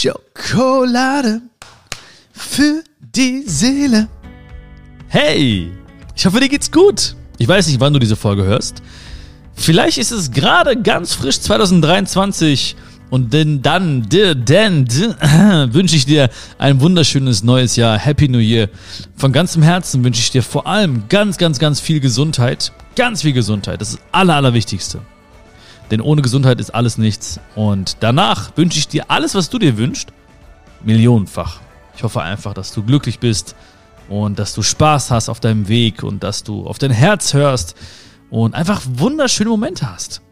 Schokolade für die Seele. Hey, ich hoffe, dir geht's gut. Ich weiß nicht, wann du diese Folge hörst. Vielleicht ist es gerade ganz frisch 2023 und denn dann, denn, denn wünsche ich dir ein wunderschönes neues Jahr. Happy New Year. Von ganzem Herzen wünsche ich dir vor allem ganz, ganz, ganz viel Gesundheit. Ganz viel Gesundheit. Das ist das Aller, Allerwichtigste. Denn ohne Gesundheit ist alles nichts. Und danach wünsche ich dir alles, was du dir wünschst, millionenfach. Ich hoffe einfach, dass du glücklich bist und dass du Spaß hast auf deinem Weg und dass du auf dein Herz hörst und einfach wunderschöne Momente hast.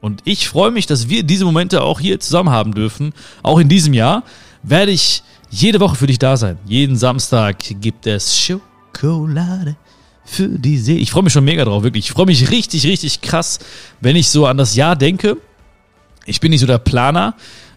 Und ich freue mich, dass wir diese Momente auch hier zusammen haben dürfen. Auch in diesem Jahr werde ich jede Woche für dich da sein. Jeden Samstag gibt es Schokolade für die Seele. Ich freue mich schon mega drauf, wirklich. Ich freue mich richtig, richtig krass, wenn ich so an das Jahr denke. Ich bin nicht so der Planer.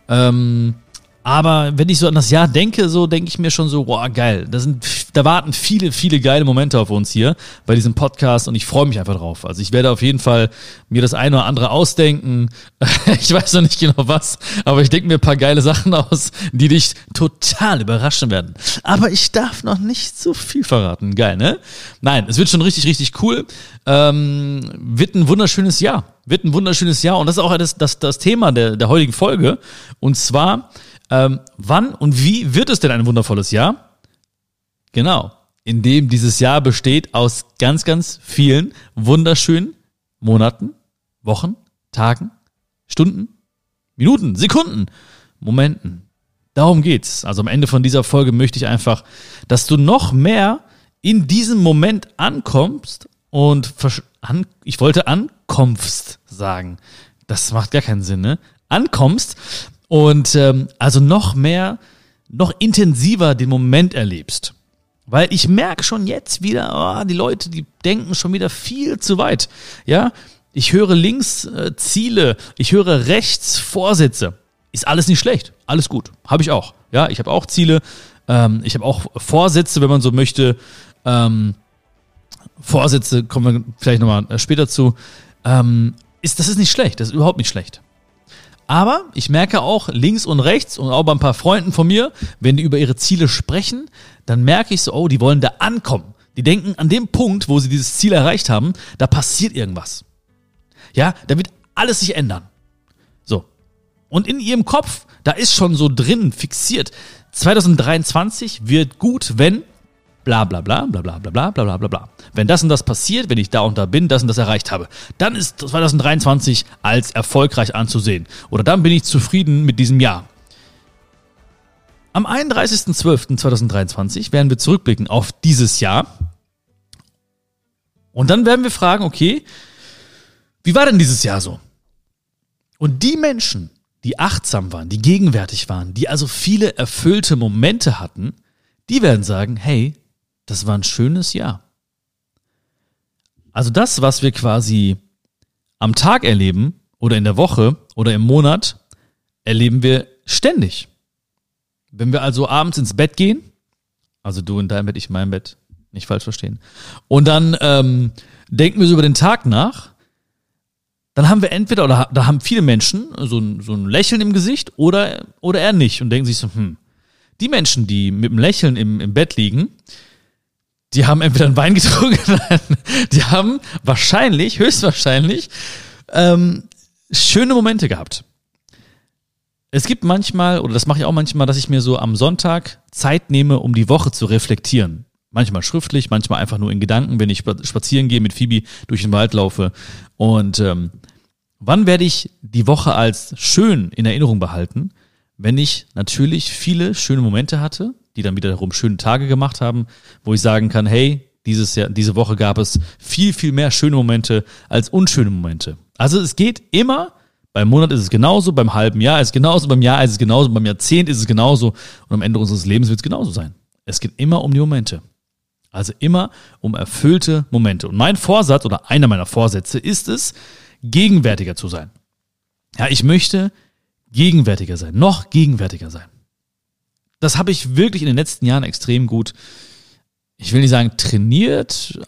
Ähm, aber wenn ich so an das Jahr denke, so denke ich mir schon so, boah, geil. Da sind, da warten viele, viele geile Momente auf uns hier bei diesem Podcast und ich freue mich einfach drauf. Also ich werde auf jeden Fall mir das eine oder andere ausdenken. Ich weiß noch nicht genau was, aber ich denke mir ein paar geile Sachen aus, die dich total überraschen werden. Aber ich darf noch nicht so viel verraten. Geil, ne? Nein, es wird schon richtig, richtig cool. Ähm, wird ein wunderschönes Jahr. Wird ein wunderschönes Jahr und das ist auch das, das, das Thema der, der heutigen Folge. Und zwar ähm, wann und wie wird es denn ein wundervolles Jahr? Genau, indem dieses Jahr besteht aus ganz, ganz vielen wunderschönen Monaten, Wochen, Tagen, Stunden, Minuten, Sekunden, Momenten. Darum geht's. Also am Ende von dieser Folge möchte ich einfach, dass du noch mehr in diesem Moment ankommst und an, ich wollte ankommst sagen. Das macht gar keinen Sinn, ne? Ankommst und ähm, also noch mehr, noch intensiver den Moment erlebst. Weil ich merke schon jetzt wieder, oh, die Leute, die denken schon wieder viel zu weit. Ja, ich höre links äh, Ziele, ich höre rechts Vorsätze. Ist alles nicht schlecht, alles gut, habe ich auch. Ja, ich habe auch Ziele, ähm, ich habe auch Vorsätze, wenn man so möchte. Ähm, Vorsätze kommen wir vielleicht nochmal äh, später zu. Ähm, ist, das ist nicht schlecht, das ist überhaupt nicht schlecht. Aber ich merke auch links und rechts und auch bei ein paar Freunden von mir, wenn die über ihre Ziele sprechen, dann merke ich so, oh, die wollen da ankommen. Die denken an dem Punkt, wo sie dieses Ziel erreicht haben, da passiert irgendwas. Ja, da wird alles sich ändern. So. Und in ihrem Kopf, da ist schon so drin fixiert, 2023 wird gut, wenn bla bla bla bla bla bla bla bla bla bla. Wenn das und das passiert, wenn ich da und da bin, das und das erreicht habe, dann ist 2023 als erfolgreich anzusehen. Oder dann bin ich zufrieden mit diesem Jahr. Am 31.12.2023 werden wir zurückblicken auf dieses Jahr. Und dann werden wir fragen, okay, wie war denn dieses Jahr so? Und die Menschen, die achtsam waren, die gegenwärtig waren, die also viele erfüllte Momente hatten, die werden sagen, hey, das war ein schönes Jahr. Also das, was wir quasi am Tag erleben oder in der Woche oder im Monat, erleben wir ständig. Wenn wir also abends ins Bett gehen, also du in deinem Bett, ich in meinem Bett, nicht falsch verstehen, und dann ähm, denken wir so über den Tag nach, dann haben wir entweder, oder da haben viele Menschen so ein, so ein Lächeln im Gesicht oder, oder eher nicht und denken sich so, hm, die Menschen, die mit dem Lächeln im, im Bett liegen, die haben entweder einen Wein getrunken, die haben wahrscheinlich, höchstwahrscheinlich, ähm, schöne Momente gehabt. Es gibt manchmal, oder das mache ich auch manchmal, dass ich mir so am Sonntag Zeit nehme, um die Woche zu reflektieren. Manchmal schriftlich, manchmal einfach nur in Gedanken, wenn ich spazieren gehe mit Phoebe durch den Wald laufe. Und ähm, wann werde ich die Woche als schön in Erinnerung behalten? Wenn ich natürlich viele schöne Momente hatte, die dann wiederum schöne Tage gemacht haben, wo ich sagen kann, hey, dieses Jahr, diese Woche gab es viel, viel mehr schöne Momente als unschöne Momente. Also es geht immer, beim Monat ist es genauso, beim halben Jahr ist es genauso, beim Jahr ist es genauso, beim Jahrzehnt ist es genauso und am Ende unseres Lebens wird es genauso sein. Es geht immer um die Momente. Also immer um erfüllte Momente. Und mein Vorsatz oder einer meiner Vorsätze ist es, gegenwärtiger zu sein. Ja, ich möchte gegenwärtiger sein, noch gegenwärtiger sein das habe ich wirklich in den letzten Jahren extrem gut, ich will nicht sagen trainiert,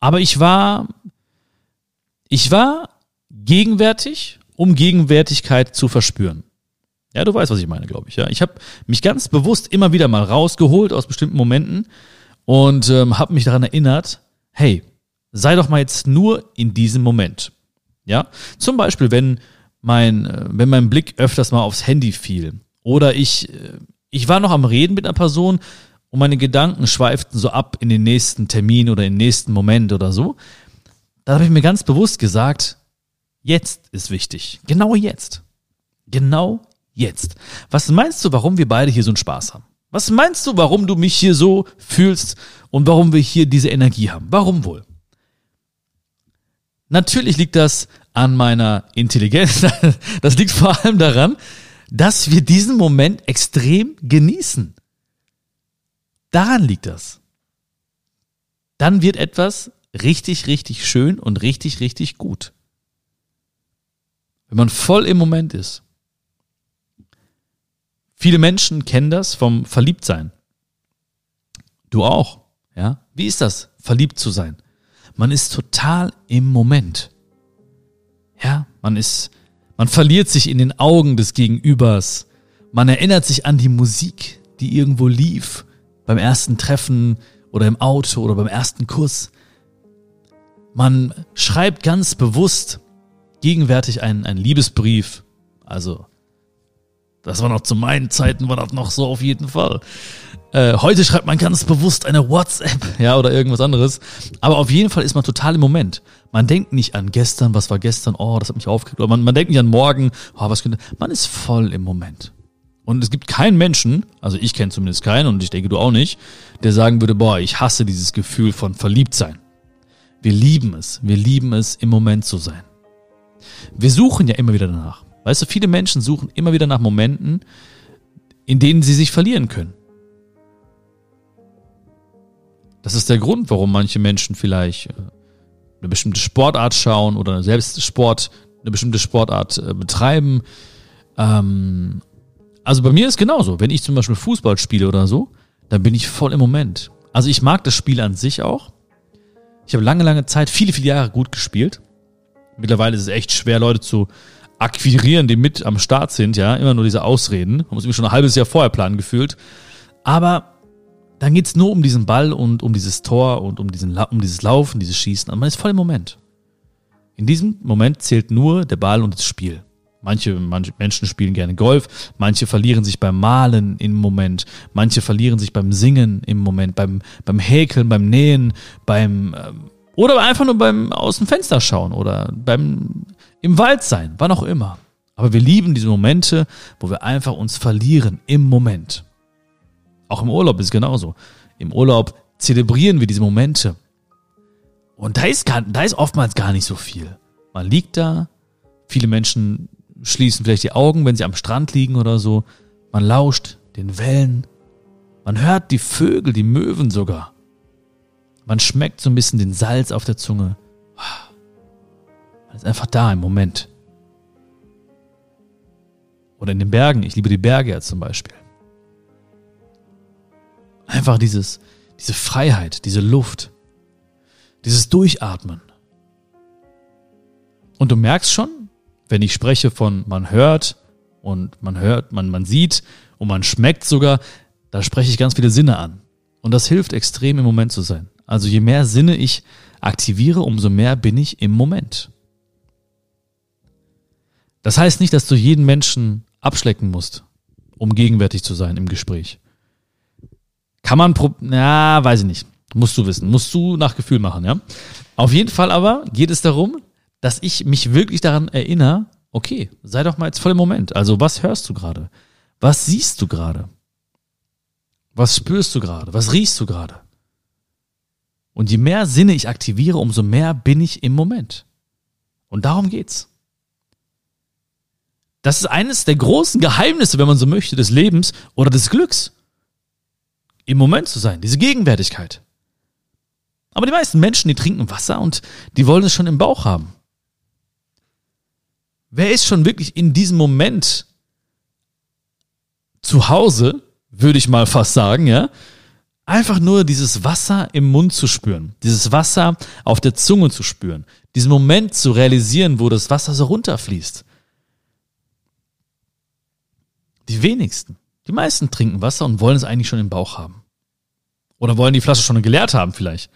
aber ich war, ich war gegenwärtig, um Gegenwärtigkeit zu verspüren. Ja, du weißt, was ich meine, glaube ich. Ja, ich habe mich ganz bewusst immer wieder mal rausgeholt aus bestimmten Momenten und ähm, habe mich daran erinnert, hey, sei doch mal jetzt nur in diesem Moment. Ja, zum Beispiel, wenn mein, äh, wenn mein Blick öfters mal aufs Handy fiel oder ich, äh, ich war noch am Reden mit einer Person und meine Gedanken schweiften so ab in den nächsten Termin oder in den nächsten Moment oder so, da habe ich mir ganz bewusst gesagt, jetzt ist wichtig. Genau jetzt. Genau jetzt. Was meinst du, warum wir beide hier so einen Spaß haben? Was meinst du, warum du mich hier so fühlst und warum wir hier diese Energie haben? Warum wohl? Natürlich liegt das an meiner Intelligenz. Das liegt vor allem daran, dass wir diesen Moment extrem genießen. Daran liegt das. Dann wird etwas richtig, richtig schön und richtig, richtig gut. Wenn man voll im Moment ist. Viele Menschen kennen das vom Verliebtsein. Du auch, ja? Wie ist das, verliebt zu sein? Man ist total im Moment. Ja, man ist, man verliert sich in den Augen des Gegenübers. Man erinnert sich an die Musik, die irgendwo lief, beim ersten Treffen oder im Auto oder beim ersten Kuss. Man schreibt ganz bewusst gegenwärtig einen, einen Liebesbrief. Also, das war noch zu meinen Zeiten, war das noch so auf jeden Fall. Äh, heute schreibt man ganz bewusst eine WhatsApp, ja, oder irgendwas anderes. Aber auf jeden Fall ist man total im Moment. Man denkt nicht an gestern, was war gestern, oh, das hat mich aufgeregt. Oder man, man denkt nicht an morgen, oh, was könnte. Man ist voll im Moment. Und es gibt keinen Menschen, also ich kenne zumindest keinen und ich denke du auch nicht, der sagen würde, boah, ich hasse dieses Gefühl von Verliebtsein. Wir lieben es. Wir lieben es, im Moment zu sein. Wir suchen ja immer wieder danach. Weißt du, viele Menschen suchen immer wieder nach Momenten, in denen sie sich verlieren können. Das ist der Grund, warum manche Menschen vielleicht äh, eine bestimmte Sportart schauen oder selbst Sport, eine bestimmte Sportart äh, betreiben. Ähm, also bei mir ist genauso. Wenn ich zum Beispiel Fußball spiele oder so, dann bin ich voll im Moment. Also ich mag das Spiel an sich auch. Ich habe lange, lange Zeit, viele, viele Jahre gut gespielt. Mittlerweile ist es echt schwer, Leute zu akquirieren, die mit am Start sind, ja. Immer nur diese Ausreden. Man muss mich schon ein halbes Jahr vorher planen gefühlt. Aber dann geht's nur um diesen Ball und um dieses Tor und um, diesen, um dieses Laufen, dieses Schießen. Und man ist voll im Moment. In diesem Moment zählt nur der Ball und das Spiel. Manche, manche Menschen spielen gerne Golf, manche verlieren sich beim Malen im Moment, manche verlieren sich beim Singen im Moment, beim, beim Häkeln, beim Nähen, beim ähm, oder einfach nur beim aus dem Fenster schauen oder beim im Wald sein, wann auch immer. Aber wir lieben diese Momente, wo wir einfach uns verlieren im Moment. Auch im Urlaub ist es genauso. Im Urlaub zelebrieren wir diese Momente. Und da ist, gar, da ist oftmals gar nicht so viel. Man liegt da, viele Menschen schließen vielleicht die Augen, wenn sie am Strand liegen oder so. Man lauscht den Wellen. Man hört die Vögel, die Möwen sogar. Man schmeckt so ein bisschen den Salz auf der Zunge. Man ist einfach da im Moment. Oder in den Bergen. Ich liebe die Berge ja zum Beispiel. Einfach dieses, diese Freiheit, diese Luft, dieses Durchatmen. Und du merkst schon, wenn ich spreche von man hört und man hört, man, man sieht und man schmeckt sogar, da spreche ich ganz viele Sinne an. Und das hilft extrem im Moment zu sein. Also je mehr Sinne ich aktiviere, umso mehr bin ich im Moment. Das heißt nicht, dass du jeden Menschen abschlecken musst, um gegenwärtig zu sein im Gespräch. Kann man, ja, weiß ich nicht. Musst du wissen. Musst du nach Gefühl machen, ja. Auf jeden Fall aber geht es darum, dass ich mich wirklich daran erinnere, okay, sei doch mal jetzt voll im Moment. Also was hörst du gerade? Was siehst du gerade? Was spürst du gerade? Was riechst du gerade? Und je mehr Sinne ich aktiviere, umso mehr bin ich im Moment. Und darum geht's. Das ist eines der großen Geheimnisse, wenn man so möchte, des Lebens oder des Glücks. Im Moment zu sein, diese Gegenwärtigkeit. Aber die meisten Menschen, die trinken Wasser und die wollen es schon im Bauch haben. Wer ist schon wirklich in diesem Moment zu Hause, würde ich mal fast sagen, ja? Einfach nur dieses Wasser im Mund zu spüren, dieses Wasser auf der Zunge zu spüren, diesen Moment zu realisieren, wo das Wasser so runterfließt. Die wenigsten. Die meisten trinken Wasser und wollen es eigentlich schon im Bauch haben. Oder wollen die Flasche schon geleert haben vielleicht.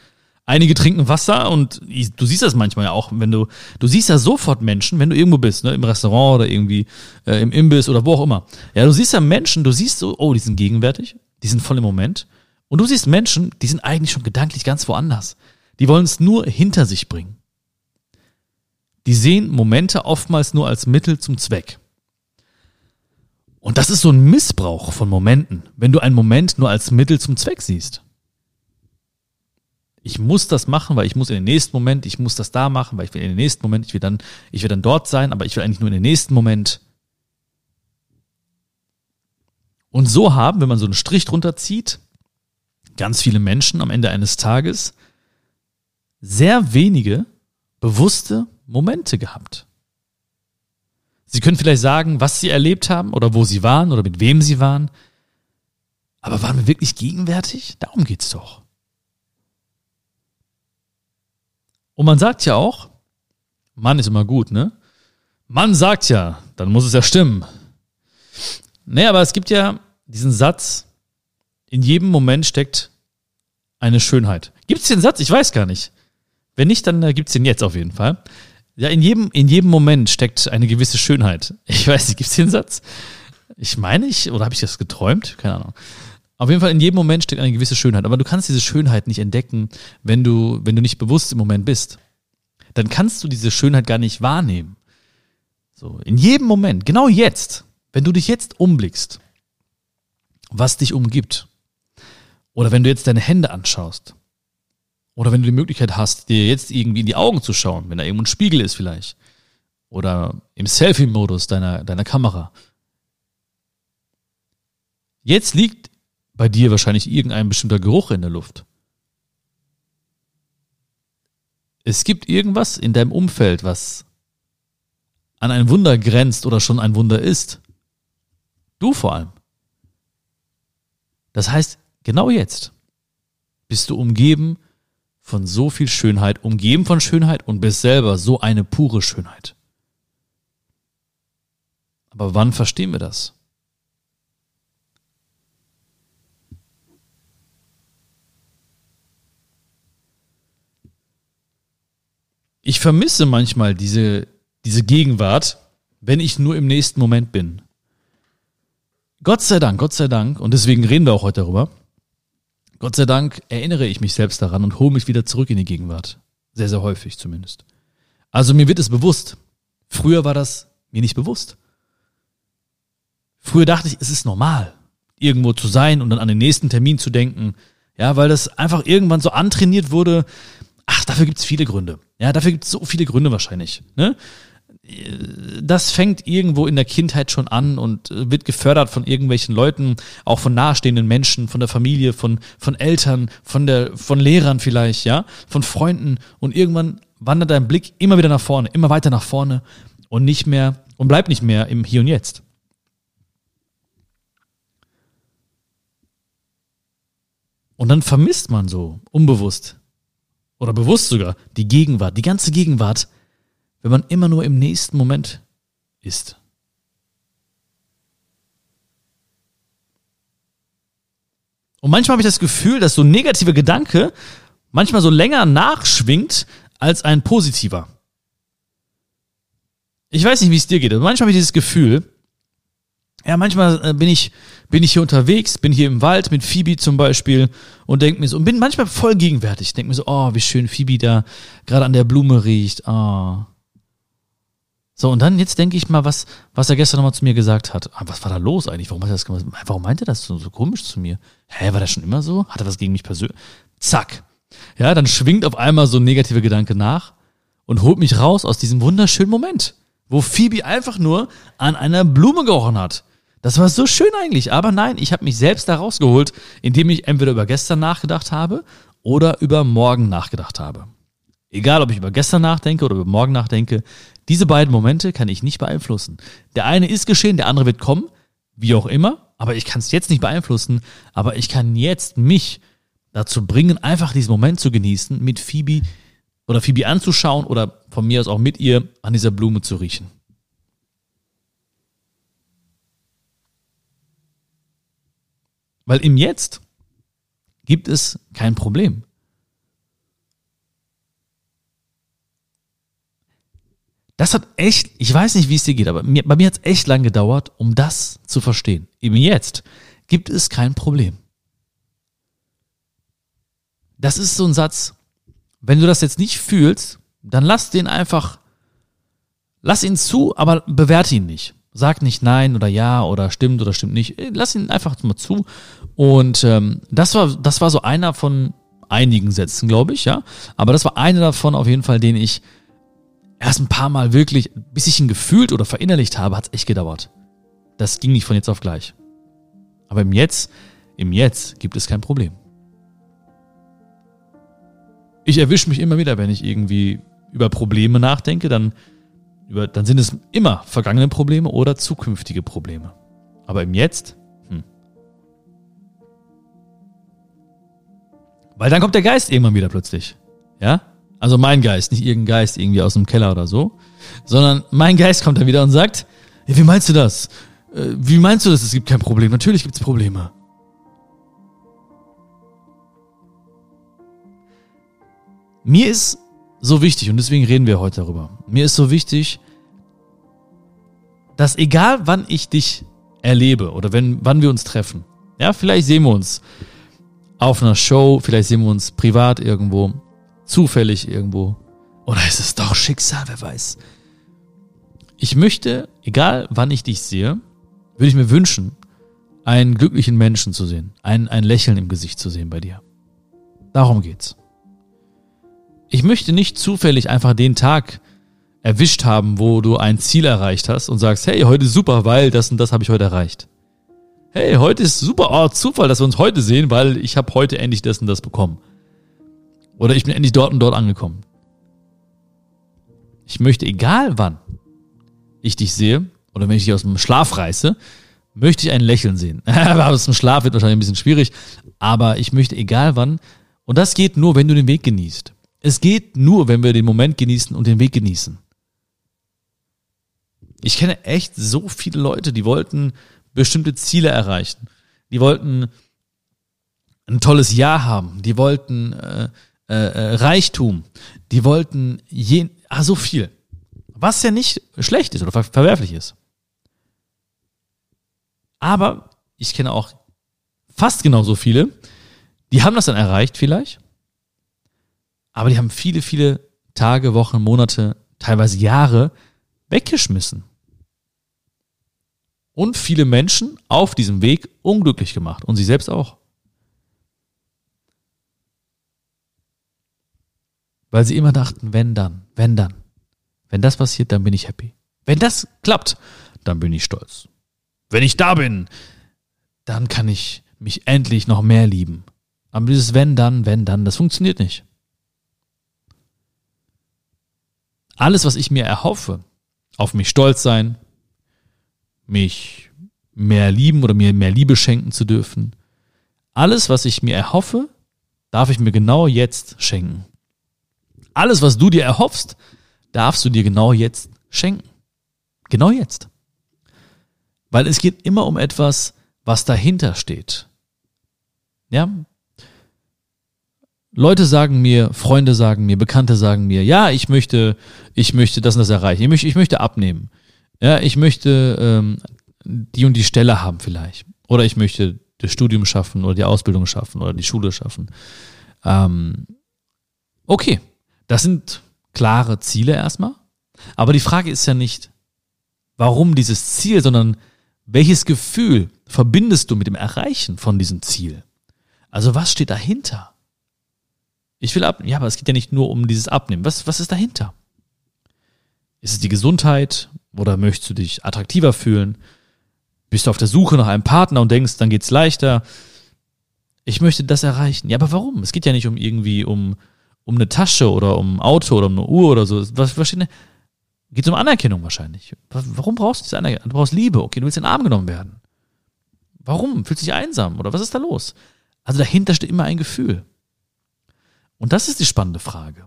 Einige trinken Wasser und du siehst das manchmal ja auch, wenn du, du siehst ja sofort Menschen, wenn du irgendwo bist, ne, im Restaurant oder irgendwie äh, im Imbiss oder wo auch immer. Ja, du siehst ja Menschen, du siehst so, oh, die sind gegenwärtig, die sind voll im Moment. Und du siehst Menschen, die sind eigentlich schon gedanklich ganz woanders. Die wollen es nur hinter sich bringen. Die sehen Momente oftmals nur als Mittel zum Zweck. Und das ist so ein Missbrauch von Momenten, wenn du einen Moment nur als Mittel zum Zweck siehst ich muss das machen, weil ich muss in den nächsten Moment, ich muss das da machen, weil ich will in den nächsten Moment, ich will dann, ich will dann dort sein, aber ich will eigentlich nur in den nächsten Moment. Und so haben, wenn man so einen Strich drunter zieht, ganz viele Menschen am Ende eines Tages sehr wenige bewusste Momente gehabt. Sie können vielleicht sagen, was sie erlebt haben oder wo sie waren oder mit wem sie waren. Aber waren wir wirklich gegenwärtig? Darum geht's doch. Und man sagt ja auch, Mann ist immer gut, ne? Mann sagt ja, dann muss es ja stimmen. Nee, aber es gibt ja diesen Satz, in jedem Moment steckt eine Schönheit. Gibt es den Satz? Ich weiß gar nicht. Wenn nicht, dann äh, gibt es den jetzt auf jeden Fall. Ja, in jedem, in jedem Moment steckt eine gewisse Schönheit. Ich weiß nicht, gibt es den Satz? Ich meine, ich, oder habe ich das geträumt? Keine Ahnung. Auf jeden Fall in jedem Moment steckt eine gewisse Schönheit, aber du kannst diese Schönheit nicht entdecken, wenn du, wenn du nicht bewusst im Moment bist. Dann kannst du diese Schönheit gar nicht wahrnehmen. So, in jedem Moment, genau jetzt, wenn du dich jetzt umblickst, was dich umgibt, oder wenn du jetzt deine Hände anschaust, oder wenn du die Möglichkeit hast, dir jetzt irgendwie in die Augen zu schauen, wenn da irgendwo ein Spiegel ist vielleicht, oder im Selfie-Modus deiner, deiner Kamera. Jetzt liegt bei dir wahrscheinlich irgendein bestimmter Geruch in der Luft. Es gibt irgendwas in deinem Umfeld, was an ein Wunder grenzt oder schon ein Wunder ist. Du vor allem. Das heißt, genau jetzt bist du umgeben von so viel Schönheit, umgeben von Schönheit und bist selber so eine pure Schönheit. Aber wann verstehen wir das? ich vermisse manchmal diese, diese Gegenwart, wenn ich nur im nächsten Moment bin. Gott sei Dank, Gott sei Dank, und deswegen reden wir auch heute darüber. Gott sei Dank erinnere ich mich selbst daran und hole mich wieder zurück in die Gegenwart. Sehr, sehr häufig zumindest. Also mir wird es bewusst. Früher war das mir nicht bewusst. Früher dachte ich, es ist normal, irgendwo zu sein und dann an den nächsten Termin zu denken. Ja, weil das einfach irgendwann so antrainiert wurde, Ach, dafür gibt's viele Gründe. Ja, dafür gibt's so viele Gründe wahrscheinlich. Ne? Das fängt irgendwo in der Kindheit schon an und äh, wird gefördert von irgendwelchen Leuten, auch von nahestehenden Menschen, von der Familie, von, von Eltern, von der, von Lehrern vielleicht, ja, von Freunden. Und irgendwann wandert dein Blick immer wieder nach vorne, immer weiter nach vorne und nicht mehr und bleibt nicht mehr im Hier und Jetzt. Und dann vermisst man so unbewusst oder bewusst sogar die Gegenwart, die ganze Gegenwart, wenn man immer nur im nächsten Moment ist. Und manchmal habe ich das Gefühl, dass so ein negativer Gedanke manchmal so länger nachschwingt als ein positiver. Ich weiß nicht, wie es dir geht, aber manchmal habe ich dieses Gefühl, ja, manchmal äh, bin ich, bin ich hier unterwegs, bin hier im Wald mit Phoebe zum Beispiel und denke mir so, und bin manchmal voll gegenwärtig. Denke mir so, oh, wie schön Phoebe da gerade an der Blume riecht. Oh. So, und dann jetzt denke ich mal, was, was er gestern nochmal zu mir gesagt hat. Ah, was war da los eigentlich? Warum hat er das gemacht? Warum meinte er das so, so komisch zu mir? Hä, war das schon immer so? Hat er was gegen mich persönlich? Zack. Ja, dann schwingt auf einmal so ein negativer Gedanke nach und holt mich raus aus diesem wunderschönen Moment, wo Phoebe einfach nur an einer Blume gerochen hat. Das war so schön eigentlich, aber nein, ich habe mich selbst da rausgeholt, indem ich entweder über gestern nachgedacht habe oder über morgen nachgedacht habe. Egal, ob ich über gestern nachdenke oder über morgen nachdenke, diese beiden Momente kann ich nicht beeinflussen. Der eine ist geschehen, der andere wird kommen, wie auch immer, aber ich kann es jetzt nicht beeinflussen, aber ich kann jetzt mich dazu bringen, einfach diesen Moment zu genießen, mit Phoebe oder Phoebe anzuschauen oder von mir aus auch mit ihr an dieser Blume zu riechen. Weil im Jetzt gibt es kein Problem. Das hat echt, ich weiß nicht, wie es dir geht, aber mir, bei mir hat es echt lang gedauert, um das zu verstehen. Im Jetzt gibt es kein Problem. Das ist so ein Satz, wenn du das jetzt nicht fühlst, dann lass den einfach, lass ihn zu, aber bewerte ihn nicht. Sag nicht nein oder ja oder stimmt oder stimmt nicht. Lass ihn einfach mal zu. Und ähm, das war, das war so einer von einigen Sätzen, glaube ich, ja. Aber das war einer davon auf jeden Fall, den ich erst ein paar Mal wirklich, bis ich ihn gefühlt oder verinnerlicht habe, hat es echt gedauert. Das ging nicht von jetzt auf gleich. Aber im Jetzt, im Jetzt gibt es kein Problem. Ich erwische mich immer wieder, wenn ich irgendwie über Probleme nachdenke, dann, über, dann sind es immer vergangene Probleme oder zukünftige Probleme. Aber im Jetzt, hm. Weil dann kommt der Geist irgendwann wieder plötzlich. Ja? Also mein Geist, nicht irgendein Geist irgendwie aus dem Keller oder so, sondern mein Geist kommt dann wieder und sagt, ja, wie meinst du das? Äh, wie meinst du das? Es gibt kein Problem. Natürlich gibt es Probleme. Mir ist so wichtig, und deswegen reden wir heute darüber, mir ist so wichtig, dass egal wann ich dich erlebe oder wenn, wann wir uns treffen, ja, vielleicht sehen wir uns auf einer Show, vielleicht sehen wir uns privat irgendwo, zufällig irgendwo. Oder ist es doch Schicksal, wer weiß. Ich möchte, egal wann ich dich sehe, würde ich mir wünschen, einen glücklichen Menschen zu sehen, ein, ein Lächeln im Gesicht zu sehen bei dir. Darum geht's. Ich möchte nicht zufällig einfach den Tag erwischt haben, wo du ein Ziel erreicht hast und sagst, hey, heute super, weil das und das habe ich heute erreicht. Hey, heute ist super, oh, Zufall, dass wir uns heute sehen, weil ich habe heute endlich das und das bekommen. Oder ich bin endlich dort und dort angekommen. Ich möchte, egal wann ich dich sehe, oder wenn ich dich aus dem Schlaf reiße, möchte ich ein Lächeln sehen. aber aus dem Schlaf wird wahrscheinlich ein bisschen schwierig, aber ich möchte, egal wann, und das geht nur, wenn du den Weg genießt. Es geht nur, wenn wir den Moment genießen und den Weg genießen. Ich kenne echt so viele Leute, die wollten bestimmte Ziele erreichen. Die wollten ein tolles Jahr haben. Die wollten äh, äh, äh, Reichtum. Die wollten je, ah, so viel. Was ja nicht schlecht ist oder ver verwerflich ist. Aber ich kenne auch fast genauso viele, die haben das dann erreicht vielleicht, aber die haben viele, viele Tage, Wochen, Monate, teilweise Jahre weggeschmissen. Und viele Menschen auf diesem Weg unglücklich gemacht und sie selbst auch. Weil sie immer dachten, wenn dann, wenn dann. Wenn das passiert, dann bin ich happy. Wenn das klappt, dann bin ich stolz. Wenn ich da bin, dann kann ich mich endlich noch mehr lieben. Aber dieses wenn dann, wenn dann, das funktioniert nicht. Alles, was ich mir erhoffe, auf mich stolz sein, mich mehr lieben oder mir mehr Liebe schenken zu dürfen, alles, was ich mir erhoffe, darf ich mir genau jetzt schenken. Alles, was du dir erhoffst, darfst du dir genau jetzt schenken. Genau jetzt. Weil es geht immer um etwas, was dahinter steht. Ja? Leute sagen mir, Freunde sagen mir, Bekannte sagen mir, ja, ich möchte, ich möchte das und das erreichen. Ich möchte, ich möchte abnehmen. Ja, ich möchte ähm, die und die Stelle haben vielleicht. Oder ich möchte das Studium schaffen oder die Ausbildung schaffen oder die Schule schaffen. Ähm, okay, das sind klare Ziele erstmal. Aber die Frage ist ja nicht, warum dieses Ziel, sondern welches Gefühl verbindest du mit dem Erreichen von diesem Ziel? Also was steht dahinter? Ich will abnehmen. Ja, aber es geht ja nicht nur um dieses Abnehmen. Was, was ist dahinter? Ist es die Gesundheit oder möchtest du dich attraktiver fühlen? Bist du auf der Suche nach einem Partner und denkst, dann geht's leichter? Ich möchte das erreichen. Ja, aber warum? Es geht ja nicht um irgendwie um um eine Tasche oder um ein Auto oder um eine Uhr oder so. Was, denn? Geht um Anerkennung wahrscheinlich. Warum brauchst du diese Anerkennung? Du brauchst Liebe. Okay, du willst in den Arm genommen werden. Warum? Fühlst du dich einsam? Oder was ist da los? Also dahinter steht immer ein Gefühl. Und das ist die spannende Frage.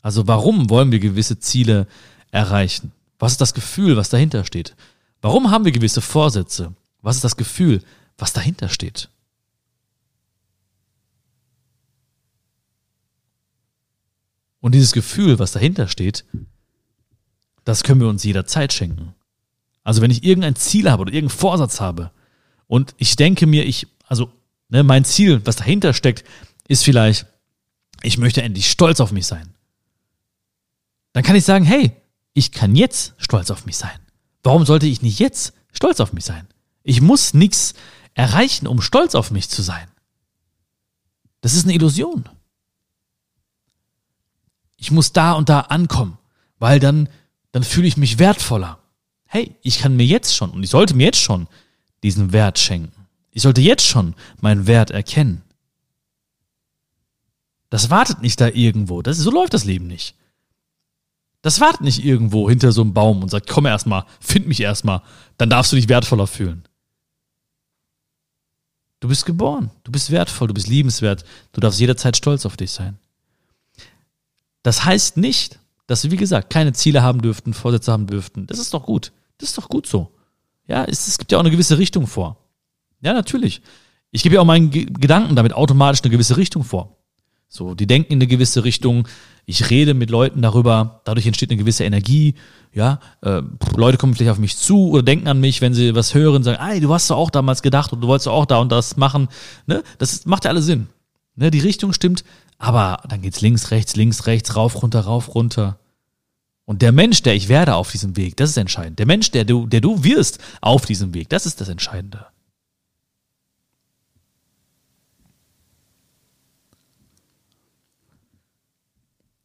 Also warum wollen wir gewisse Ziele erreichen? Was ist das Gefühl, was dahinter steht? Warum haben wir gewisse Vorsätze? Was ist das Gefühl, was dahinter steht. Und dieses Gefühl, was dahinter steht, das können wir uns jederzeit schenken. Also wenn ich irgendein Ziel habe oder irgendeinen Vorsatz habe und ich denke mir, ich, also ne, mein Ziel, was dahinter steckt, ist vielleicht, ich möchte endlich stolz auf mich sein. Dann kann ich sagen, hey, ich kann jetzt stolz auf mich sein. Warum sollte ich nicht jetzt stolz auf mich sein? Ich muss nichts erreichen, um stolz auf mich zu sein. Das ist eine Illusion ich muss da und da ankommen, weil dann, dann fühle ich mich wertvoller. Hey, ich kann mir jetzt schon und ich sollte mir jetzt schon diesen Wert schenken. Ich sollte jetzt schon meinen Wert erkennen. Das wartet nicht da irgendwo. Das, so läuft das Leben nicht. Das wartet nicht irgendwo hinter so einem Baum und sagt, komm erstmal, find mich erstmal, dann darfst du dich wertvoller fühlen. Du bist geboren, du bist wertvoll, du bist liebenswert, du darfst jederzeit stolz auf dich sein. Das heißt nicht, dass wir, wie gesagt, keine Ziele haben dürften, Vorsätze haben dürften. Das ist doch gut. Das ist doch gut so. Ja, es, es gibt ja auch eine gewisse Richtung vor. Ja, natürlich. Ich gebe ja auch meinen G Gedanken damit automatisch eine gewisse Richtung vor. So, die denken in eine gewisse Richtung. Ich rede mit Leuten darüber. Dadurch entsteht eine gewisse Energie. Ja, äh, Leute kommen vielleicht auf mich zu oder denken an mich, wenn sie was hören, sagen, ey, du hast doch auch damals gedacht und du wolltest doch auch da und das machen. Ne? Das macht ja alles Sinn. Ne? Die Richtung stimmt. Aber dann geht's links, rechts, links, rechts, rauf, runter, rauf, runter. Und der Mensch, der ich werde auf diesem Weg, das ist entscheidend. Der Mensch, der du, der du wirst auf diesem Weg, das ist das Entscheidende.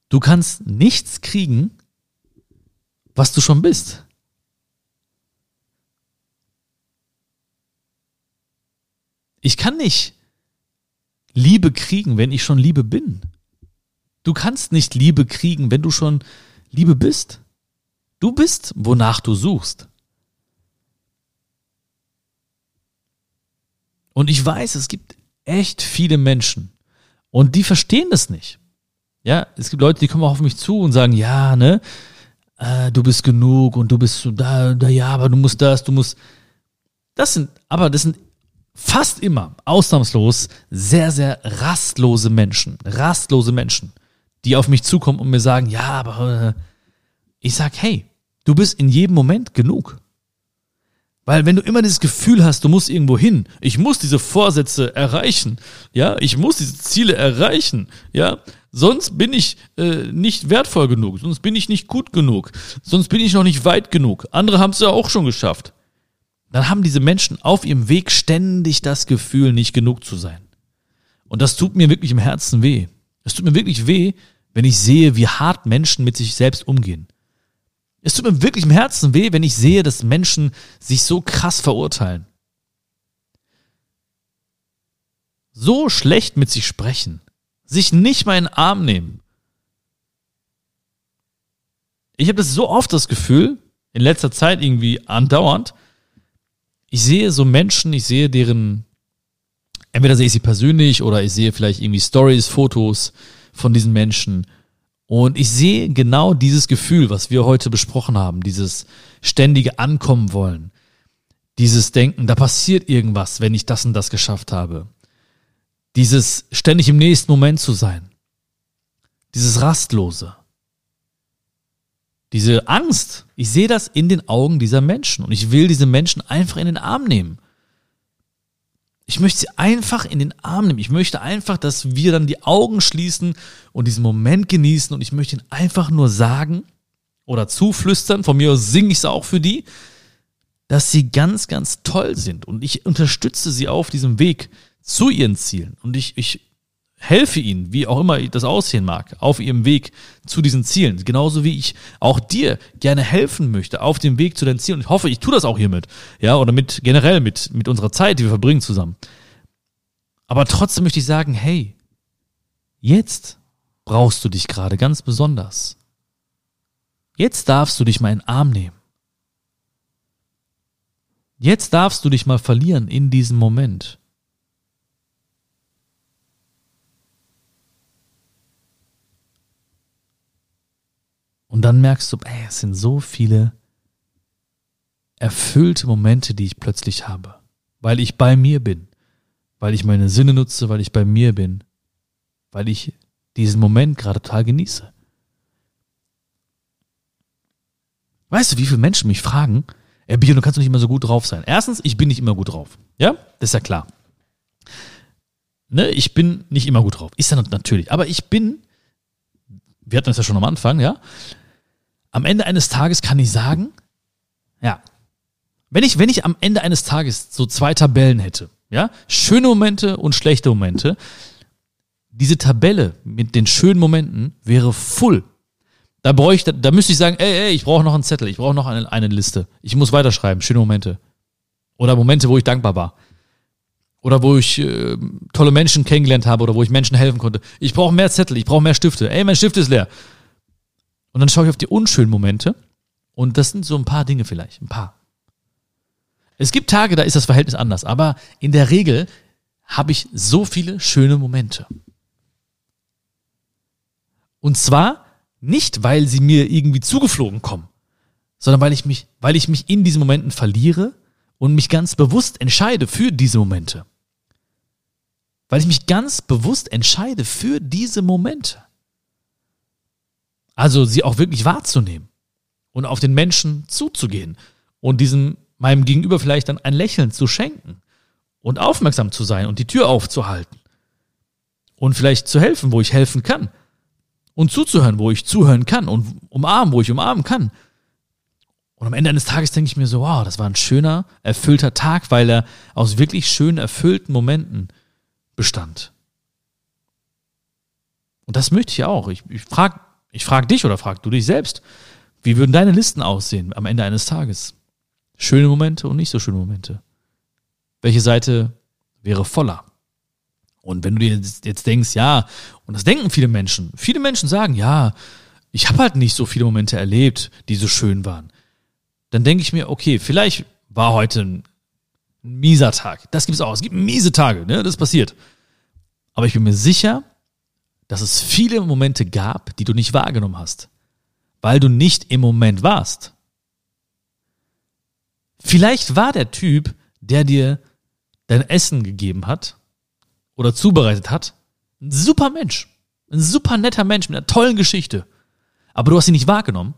Du kannst nichts kriegen, was du schon bist. Ich kann nicht Liebe kriegen, wenn ich schon Liebe bin. Du kannst nicht Liebe kriegen, wenn du schon Liebe bist. Du bist, wonach du suchst. Und ich weiß, es gibt echt viele Menschen und die verstehen das nicht. Ja, es gibt Leute, die kommen auch auf mich zu und sagen, ja, ne, äh, du bist genug und du bist so da, da, ja, aber du musst das, du musst. Das sind, aber das sind fast immer, ausnahmslos, sehr, sehr rastlose Menschen, rastlose Menschen, die auf mich zukommen und mir sagen, ja, aber äh, ich sag, hey, du bist in jedem Moment genug. Weil wenn du immer dieses Gefühl hast, du musst irgendwo hin, ich muss diese Vorsätze erreichen, ja, ich muss diese Ziele erreichen, ja, sonst bin ich äh, nicht wertvoll genug, sonst bin ich nicht gut genug, sonst bin ich noch nicht weit genug. Andere haben es ja auch schon geschafft dann haben diese Menschen auf ihrem Weg ständig das Gefühl, nicht genug zu sein. Und das tut mir wirklich im Herzen weh. Es tut mir wirklich weh, wenn ich sehe, wie hart Menschen mit sich selbst umgehen. Es tut mir wirklich im Herzen weh, wenn ich sehe, dass Menschen sich so krass verurteilen. So schlecht mit sich sprechen. Sich nicht mal in den Arm nehmen. Ich habe das so oft das Gefühl, in letzter Zeit irgendwie andauernd, ich sehe so Menschen, ich sehe deren, entweder sehe ich sie persönlich oder ich sehe vielleicht irgendwie Stories, Fotos von diesen Menschen. Und ich sehe genau dieses Gefühl, was wir heute besprochen haben, dieses ständige Ankommen wollen, dieses Denken, da passiert irgendwas, wenn ich das und das geschafft habe. Dieses ständig im nächsten Moment zu sein. Dieses Rastlose. Diese Angst, ich sehe das in den Augen dieser Menschen und ich will diese Menschen einfach in den Arm nehmen. Ich möchte sie einfach in den Arm nehmen. Ich möchte einfach, dass wir dann die Augen schließen und diesen Moment genießen und ich möchte ihnen einfach nur sagen oder zuflüstern, von mir aus singe ich es auch für die, dass sie ganz, ganz toll sind und ich unterstütze sie auf diesem Weg zu ihren Zielen und ich, ich helfe ihnen, wie auch immer das aussehen mag, auf ihrem Weg zu diesen Zielen. Genauso wie ich auch dir gerne helfen möchte auf dem Weg zu deinen Zielen. Und ich hoffe, ich tue das auch hiermit. Ja, oder mit, generell mit, mit unserer Zeit, die wir verbringen zusammen. Aber trotzdem möchte ich sagen, hey, jetzt brauchst du dich gerade ganz besonders. Jetzt darfst du dich mal in den Arm nehmen. Jetzt darfst du dich mal verlieren in diesem Moment. Und dann merkst du, ey, es sind so viele erfüllte Momente, die ich plötzlich habe. weil ich bei mir bin, weil ich meine Sinne nutze, weil ich bei mir bin, weil ich diesen Moment gerade total genieße. Weißt du, wie viele Menschen mich fragen, Ey, Bio, du kannst doch nicht immer so gut drauf sein. Erstens, ich bin nicht immer gut drauf. Ja, das ist ja klar. Ne, ich bin nicht immer gut drauf. Ist ja natürlich. Aber ich bin, wir hatten das ja schon am Anfang, ja. Am Ende eines Tages kann ich sagen, ja, wenn ich, wenn ich am Ende eines Tages so zwei Tabellen hätte, ja, schöne Momente und schlechte Momente, diese Tabelle mit den schönen Momenten wäre full. Da bräuchte, da müsste ich sagen, ey, ey, ich brauche noch einen Zettel, ich brauche noch eine, eine Liste. Ich muss weiterschreiben, schöne Momente. Oder Momente, wo ich dankbar war. Oder wo ich äh, tolle Menschen kennengelernt habe oder wo ich Menschen helfen konnte. Ich brauche mehr Zettel, ich brauche mehr Stifte. Ey, mein Stift ist leer. Und dann schaue ich auf die unschönen Momente und das sind so ein paar Dinge vielleicht, ein paar. Es gibt Tage, da ist das Verhältnis anders, aber in der Regel habe ich so viele schöne Momente. Und zwar nicht, weil sie mir irgendwie zugeflogen kommen, sondern weil ich mich, weil ich mich in diesen Momenten verliere und mich ganz bewusst entscheide für diese Momente. Weil ich mich ganz bewusst entscheide für diese Momente. Also sie auch wirklich wahrzunehmen und auf den Menschen zuzugehen und diesem meinem Gegenüber vielleicht dann ein Lächeln zu schenken und aufmerksam zu sein und die Tür aufzuhalten und vielleicht zu helfen, wo ich helfen kann und zuzuhören, wo ich zuhören kann und umarmen, wo ich umarmen kann. Und am Ende eines Tages denke ich mir so, wow, das war ein schöner, erfüllter Tag, weil er aus wirklich schönen, erfüllten Momenten bestand. Und das möchte ich auch. Ich, ich frage ich frag dich oder frag du dich selbst, wie würden deine Listen aussehen am Ende eines Tages? Schöne Momente und nicht so schöne Momente. Welche Seite wäre voller? Und wenn du dir jetzt denkst, ja, und das denken viele Menschen, viele Menschen sagen, ja, ich habe halt nicht so viele Momente erlebt, die so schön waren. Dann denke ich mir, okay, vielleicht war heute ein, mieser Tag. Das gibt es auch. Es gibt miese Tage, ne? Das passiert. Aber ich bin mir sicher, dass es viele Momente gab, die du nicht wahrgenommen hast, weil du nicht im Moment warst. Vielleicht war der Typ, der dir dein Essen gegeben hat, oder zubereitet hat, ein super Mensch. Ein super netter Mensch mit einer tollen Geschichte. Aber du hast ihn nicht wahrgenommen,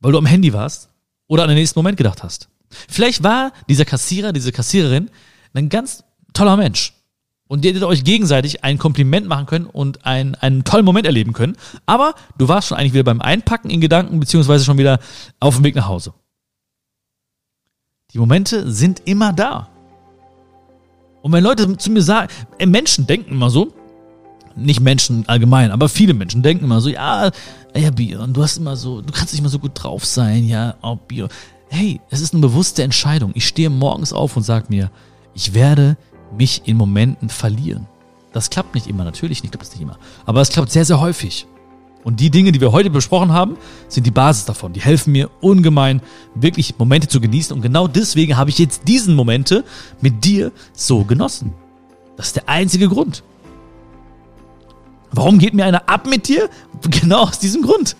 weil du am Handy warst oder an den nächsten Moment gedacht hast. Vielleicht war dieser Kassierer, diese Kassiererin ein ganz toller Mensch. Und ihr hättet euch gegenseitig ein Kompliment machen können und ein, einen tollen Moment erleben können. Aber du warst schon eigentlich wieder beim Einpacken in Gedanken, beziehungsweise schon wieder auf dem Weg nach Hause. Die Momente sind immer da. Und wenn Leute zu mir sagen, äh, Menschen denken immer so, nicht Menschen allgemein, aber viele Menschen denken immer so, ja, ja, Bion, du hast immer so, du kannst nicht immer so gut drauf sein, ja, oh, Bion. Hey, es ist eine bewusste Entscheidung. Ich stehe morgens auf und sage mir, ich werde mich in Momenten verlieren. Das klappt nicht immer, natürlich nicht, klappt es nicht immer. Aber es klappt sehr, sehr häufig. Und die Dinge, die wir heute besprochen haben, sind die Basis davon. Die helfen mir ungemein, wirklich Momente zu genießen. Und genau deswegen habe ich jetzt diesen Momente mit dir so genossen. Das ist der einzige Grund. Warum geht mir einer ab mit dir? Genau aus diesem Grund.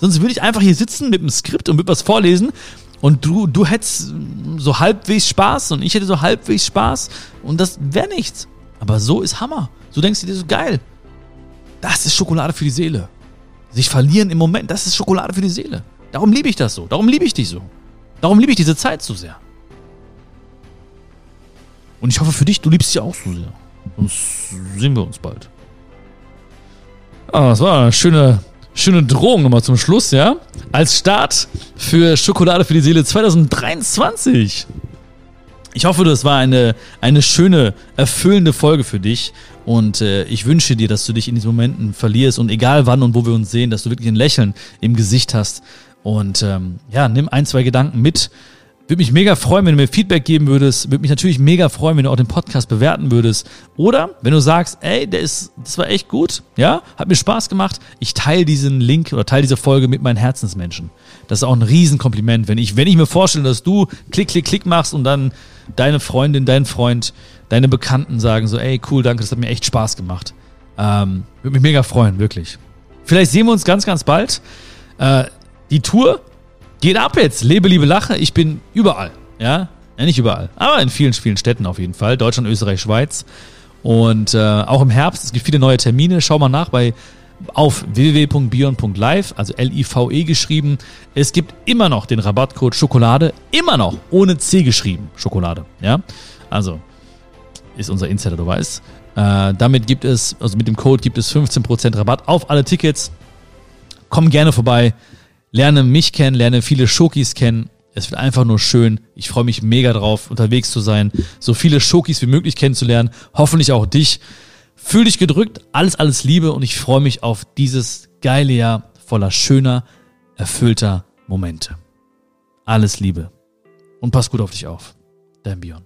Sonst würde ich einfach hier sitzen mit einem Skript und würde was vorlesen und du, du hättest so halbwegs Spaß und ich hätte so halbwegs Spaß und das wäre nichts. Aber so ist Hammer. So denkst du dir so geil. Das ist Schokolade für die Seele. Sich verlieren im Moment, das ist Schokolade für die Seele. Darum liebe ich das so. Darum liebe ich dich so. Darum liebe ich diese Zeit so sehr. Und ich hoffe für dich, du liebst sie auch so sehr. Sonst sehen wir uns bald. Ah, das war eine schöne, schöne Drohung nochmal zum Schluss, ja? Als Start für Schokolade für die Seele 2023. Ich hoffe, das war eine, eine schöne, erfüllende Folge für dich. Und äh, ich wünsche dir, dass du dich in diesen Momenten verlierst und egal wann und wo wir uns sehen, dass du wirklich ein Lächeln im Gesicht hast. Und ähm, ja, nimm ein, zwei Gedanken mit. Würde mich mega freuen, wenn du mir Feedback geben würdest. Würde mich natürlich mega freuen, wenn du auch den Podcast bewerten würdest. Oder wenn du sagst, ey, der ist, das war echt gut, ja, hat mir Spaß gemacht. Ich teile diesen Link oder teile diese Folge mit meinen Herzensmenschen. Das ist auch ein Riesenkompliment, wenn ich, wenn ich mir vorstelle, dass du klick, klick, klick machst und dann deine Freundin, dein Freund, deine Bekannten sagen so, ey, cool, danke, das hat mir echt Spaß gemacht. Ähm, würde mich mega freuen, wirklich. Vielleicht sehen wir uns ganz, ganz bald. Äh, die Tour geht ab jetzt. Lebe, liebe, lache. Ich bin überall. Ja, Ja, nicht überall, aber in vielen, vielen Städten auf jeden Fall. Deutschland, Österreich, Schweiz. Und äh, auch im Herbst, es gibt viele neue Termine. Schau mal nach bei auf www.bion.live, also L-I-V-E geschrieben. Es gibt immer noch den Rabattcode Schokolade, immer noch ohne C geschrieben, Schokolade. Ja, also ist unser Insider, du weißt. Äh, damit gibt es, also mit dem Code gibt es 15% Rabatt auf alle Tickets. Komm gerne vorbei, lerne mich kennen, lerne viele Schokis kennen. Es wird einfach nur schön. Ich freue mich mega drauf, unterwegs zu sein, so viele Schokis wie möglich kennenzulernen. Hoffentlich auch dich. Fühl dich gedrückt, alles, alles Liebe und ich freue mich auf dieses geile Jahr voller schöner, erfüllter Momente. Alles Liebe und pass gut auf dich auf. Dein Björn.